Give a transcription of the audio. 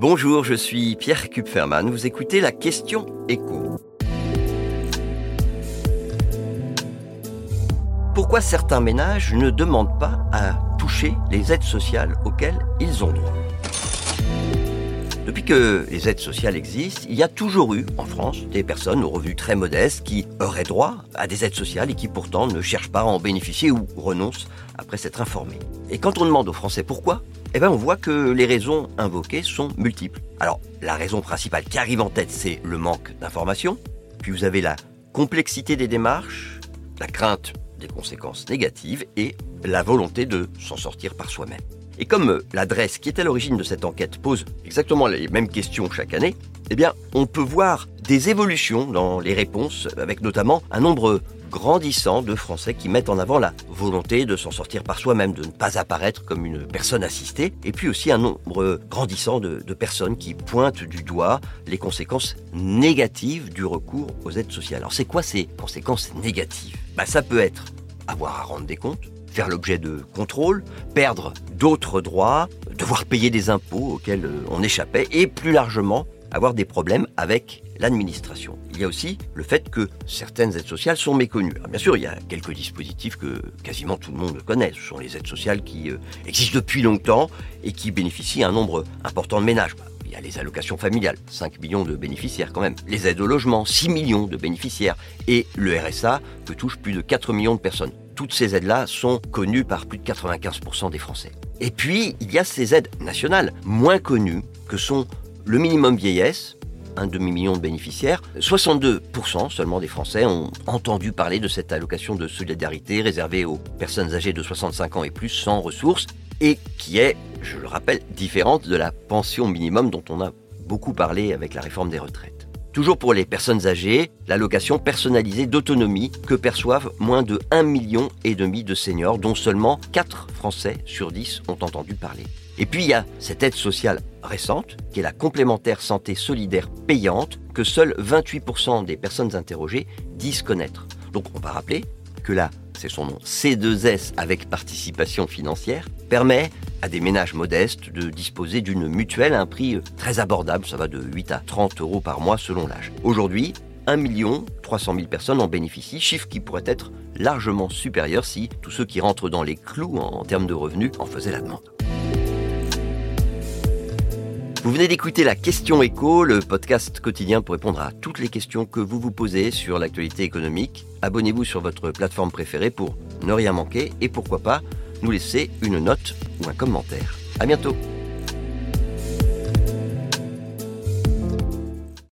Bonjour, je suis Pierre Kupferman. Vous écoutez la question écho. Pourquoi certains ménages ne demandent pas à toucher les aides sociales auxquelles ils ont droit? Depuis que les aides sociales existent, il y a toujours eu en France des personnes aux revenus très modestes qui auraient droit à des aides sociales et qui pourtant ne cherchent pas à en bénéficier ou renoncent après s'être informés. Et quand on demande aux Français pourquoi, eh bien on voit que les raisons invoquées sont multiples. Alors, la raison principale qui arrive en tête, c'est le manque d'informations. Puis vous avez la complexité des démarches, la crainte des conséquences négatives et la volonté de s'en sortir par soi-même. Et comme l'adresse qui est à l'origine de cette enquête pose exactement les mêmes questions chaque année, eh bien, on peut voir des évolutions dans les réponses, avec notamment un nombre grandissant de Français qui mettent en avant la volonté de s'en sortir par soi-même, de ne pas apparaître comme une personne assistée, et puis aussi un nombre grandissant de, personnes qui pointent du doigt les conséquences négatives du recours aux aides sociales. Alors c'est quoi ces conséquences négatives? Bah, Ça peut être avoir à rendre des comptes, faire l'objet de contrôles, perdre d'autres droits, devoir payer des impôts auxquels on échappait et plus largement avoir des problèmes avec l'administration. Il y a aussi le fait que certaines aides sociales sont méconnues. bien sûr, il y a quelques dispositifs que quasiment tout le monde connaît. Ce sont les aides sociales qui euh, existent depuis longtemps et qui bénéficient à un nombre important de ménages. Il y a les allocations familiales, 5 millions de bénéficiaires quand même. Les aides au logement, 6 millions de bénéficiaires. Et le RSA, que touche plus de 4 millions de personnes toutes ces aides-là sont connues par plus de 95% des Français. Et puis, il y a ces aides nationales, moins connues, que sont le minimum vieillesse, un demi-million de bénéficiaires. 62% seulement des Français ont entendu parler de cette allocation de solidarité réservée aux personnes âgées de 65 ans et plus sans ressources, et qui est, je le rappelle, différente de la pension minimum dont on a beaucoup parlé avec la réforme des retraites. Toujours pour les personnes âgées, l'allocation personnalisée d'autonomie que perçoivent moins de 1,5 million de seniors, dont seulement 4 Français sur 10 ont entendu parler. Et puis il y a cette aide sociale récente, qui est la complémentaire santé solidaire payante, que seuls 28% des personnes interrogées disent connaître. Donc on va rappeler que là, c'est son nom, C2S avec participation financière, permet à des ménages modestes de disposer d'une mutuelle à un prix euh, très abordable, ça va de 8 à 30 euros par mois selon l'âge. Aujourd'hui, 1 300 000 personnes en bénéficient, chiffre qui pourrait être largement supérieur si tous ceux qui rentrent dans les clous en termes de revenus en faisaient la demande. Vous venez d'écouter la Question Écho, le podcast quotidien pour répondre à toutes les questions que vous vous posez sur l'actualité économique. Abonnez-vous sur votre plateforme préférée pour ne rien manquer et pourquoi pas nous laisser une note ou un commentaire. À bientôt.